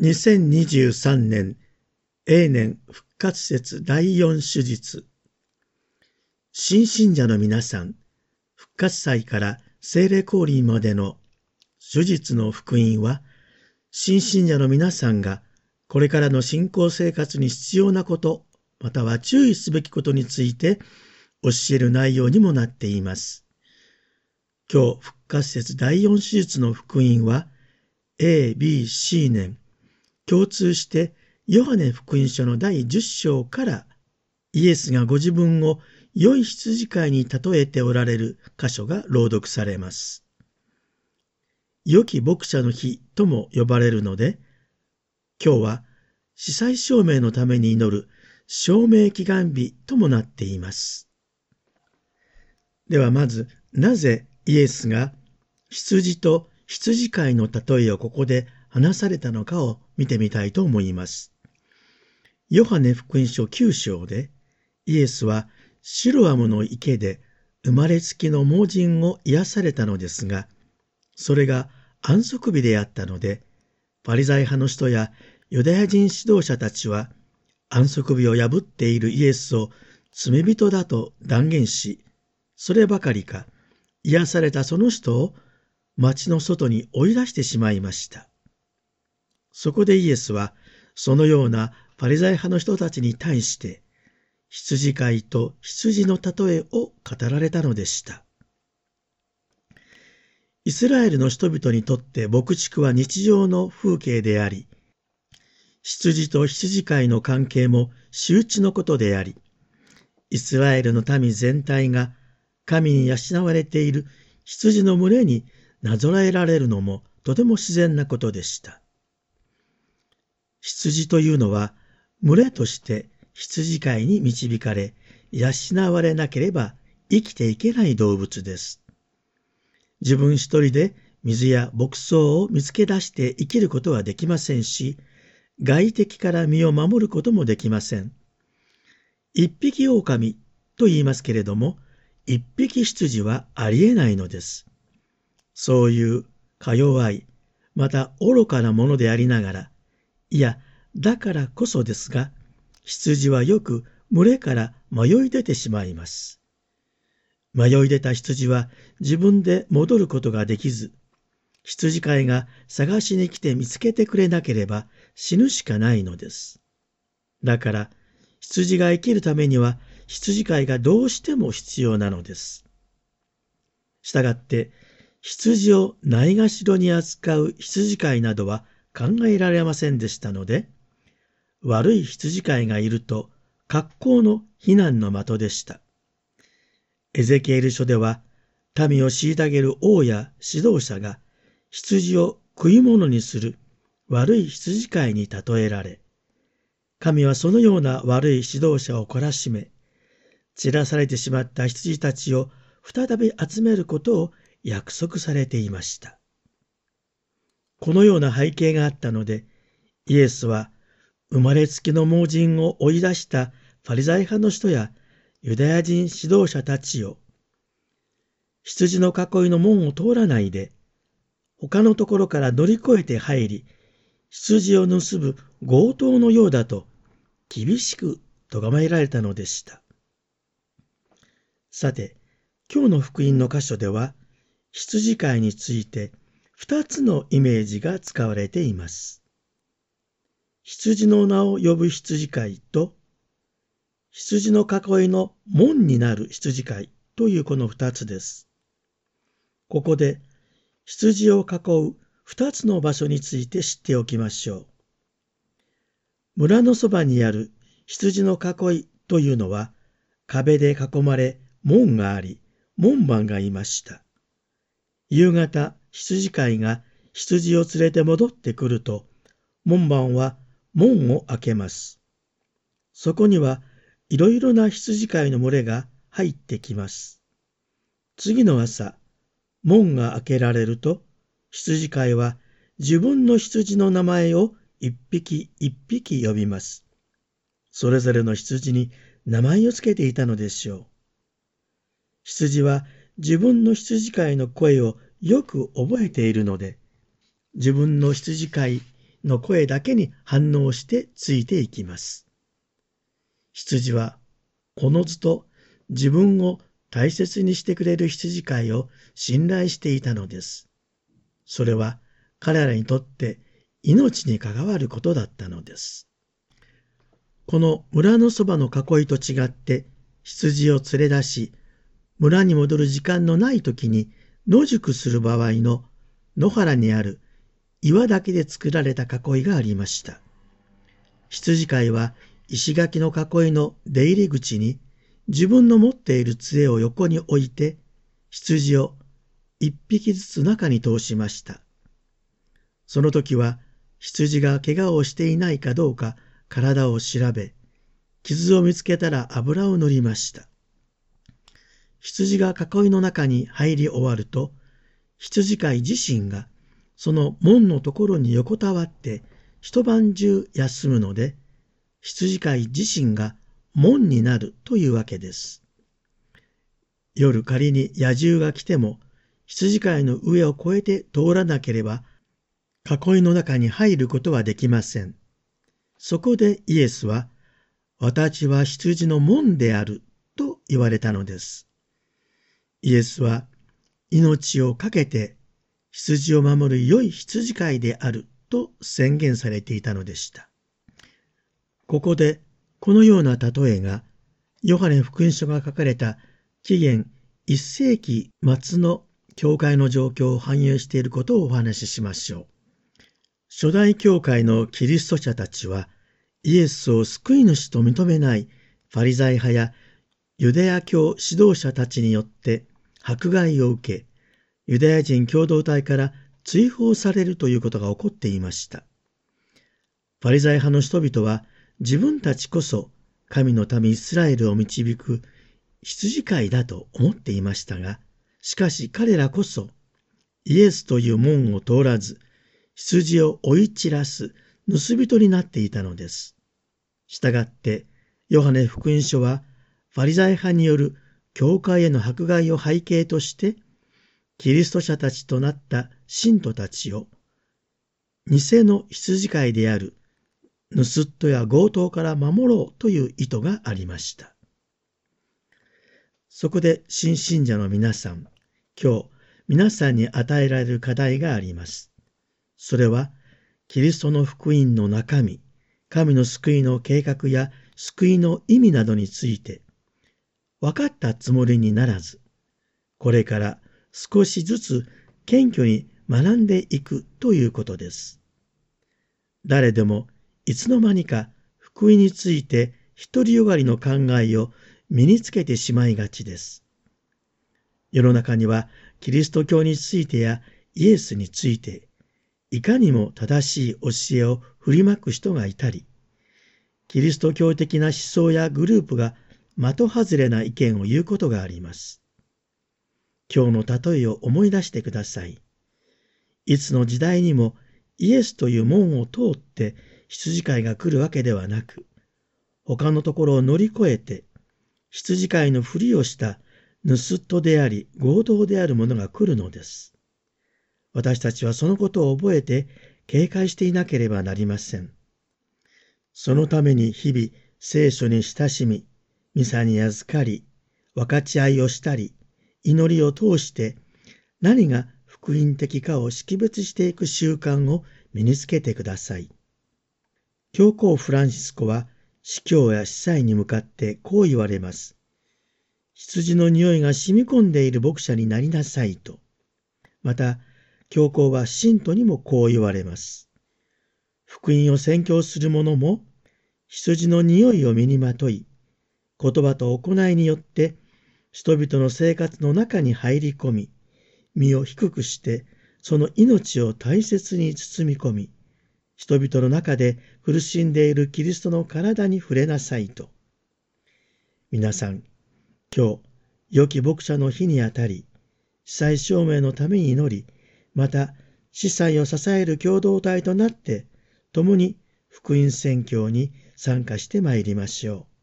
2023年永年復活節第四手術新信者の皆さん復活祭から聖霊降臨までの手術の福音は新信者の皆さんがこれからの信仰生活に必要なことまたは注意すべきことについて教える内容にもなっています。今日復活節第四手術の福音は A、B、C 年共通してヨハネ福音書の第10章からイエスがご自分を良い羊飼いに例えておられる箇所が朗読されます。良き牧者の日とも呼ばれるので、今日は司祭証明のために祈る証明祈願日ともなっています。ではまず、なぜイエスが羊と羊飼いの例えをここで話されたのかを見てみたいと思います。ヨハネ福音書9章でイエスはシロアムの池で生まれつきの盲人を癒されたのですが、それが安息日であったので、パリザイ派の人やユダヤ人指導者たちは安息日を破っているイエスを罪人だと断言し、そればかりか癒されたその人を町の外に追い出してしまいました。そこでイエスは、そのようなパリザイ派の人たちに対して、羊飼いと羊の例えを語られたのでした。イスラエルの人々にとって牧畜は日常の風景であり、羊と羊飼いの関係も周知のことであり、イスラエルの民全体が神に養われている羊の群れになぞらえられるのもとても自然なことでした。羊というのは群れとして羊飼いに導かれ、養われなければ生きていけない動物です。自分一人で水や牧草を見つけ出して生きることはできませんし、外敵から身を守ることもできません。一匹狼と言いますけれども、一匹羊はありえないのです。そういうか弱い、また愚かなものでありながら、いや、だからこそですが、羊はよく群れから迷い出てしまいます。迷い出た羊は自分で戻ることができず、羊飼いが探しに来て見つけてくれなければ死ぬしかないのです。だから、羊が生きるためには羊飼いがどうしても必要なのです。したがって、羊をないがしろに扱う羊飼いなどは考えられませんでしたので、悪い羊飼いがいると格好の非難の的でした。エゼキエル書では、民を虐げる王や指導者が羊を食い物にする悪い羊飼いに例えられ、神はそのような悪い指導者を懲らしめ、散らされてしまった羊たちを再び集めることを約束されていました。このような背景があったので、イエスは生まれつきの盲人を追い出したファリザイ派の人やユダヤ人指導者たちを、羊の囲いの門を通らないで、他のところから乗り越えて入り、羊を盗む強盗のようだと厳しく咎められたのでした。さて、今日の福音の箇所では、羊飼いについて二つのイメージが使われています。羊の名を呼ぶ羊飼いと、羊の囲いの門になる羊飼いというこの二つです。ここで羊を囲う二つの場所について知っておきましょう。村のそばにある羊の囲いというのは壁で囲まれ門があり門番がいました。夕方羊飼いが羊を連れて戻ってくると、門番は門を開けます。そこにはいろいろな羊飼いの群れが入ってきます。次の朝、門が開けられると、羊飼いは自分の羊の名前を一匹一匹呼びます。それぞれの羊に名前をつけていたのでしょう。羊は自分の羊飼いの声をよく覚えているので、自分の羊飼いの声だけに反応してついていきます。羊は、このずと自分を大切にしてくれる羊飼いを信頼していたのです。それは彼らにとって命に関わることだったのです。この村のそばの囲いと違って羊を連れ出し、村に戻る時間のない時に野宿する場合の野原にある岩だけで作られた囲いがありました。羊飼いは石垣の囲いの出入り口に自分の持っている杖を横に置いて羊を一匹ずつ中に通しました。その時は羊が怪我をしていないかどうか体を調べ、傷を見つけたら油を塗りました。羊が囲いの中に入り終わると、羊飼い自身がその門のところに横たわって一晩中休むので、羊飼い自身が門になるというわけです。夜仮に野獣が来ても、羊飼いの上を越えて通らなければ、囲いの中に入ることはできません。そこでイエスは、私は羊の門であると言われたのです。イエスは命を懸けて羊を守る良い羊飼いであると宣言されていたのでした。ここでこのような例えがヨハネ福音書が書かれた紀元1世紀末の教会の状況を反映していることをお話ししましょう。初代教会のキリスト者たちはイエスを救い主と認めないファリザイ派やユダヤ教指導者たちによって迫害を受け、ユダヤ人共同体から追放されるということが起こっていました。パリザイ派の人々は自分たちこそ神の民イスラエルを導く羊飼いだと思っていましたが、しかし彼らこそイエスという門を通らず、羊を追い散らす盗人になっていたのです。したがって、ヨハネ福音書は、ファリザイ派による教会への迫害を背景として、キリスト者たちとなった信徒たちを、偽の羊飼いである盗っ人や強盗から守ろうという意図がありました。そこで新信者の皆さん、今日皆さんに与えられる課題があります。それは、キリストの福音の中身、神の救いの計画や救いの意味などについて、分かったつもりにならず、これから少しずつ謙虚に学んでいくということです。誰でもいつの間にか福音について独りよがりの考えを身につけてしまいがちです。世の中にはキリスト教についてやイエスについていかにも正しい教えを振りまく人がいたり、キリスト教的な思想やグループが的外れな意見を言うことがあります。今日の例えを思い出してください。いつの時代にもイエスという門を通って羊飼いが来るわけではなく、他のところを乗り越えて、羊飼いのふりをした盗人であり強盗である者が来るのです。私たちはそのことを覚えて警戒していなければなりません。そのために日々聖書に親しみ、ミサに預かり、分かち合いをしたり、祈りを通して何が福音的かを識別していく習慣を身につけてください。教皇フランシスコは司教や司祭に向かってこう言われます。羊の匂いが染み込んでいる牧者になりなさいと。また、教皇は信徒にもこう言われます。福音を宣教する者も、羊の匂いを身にまとい、言葉と行いによって人々の生活の中に入り込み、身を低くしてその命を大切に包み込み、人々の中で苦しんでいるキリストの体に触れなさいと。皆さん、今日、良き牧者の日にあたり、司祭証明のために祈り、また、司祭を支える共同体となって、共に福音宣教に参加してまいりましょう。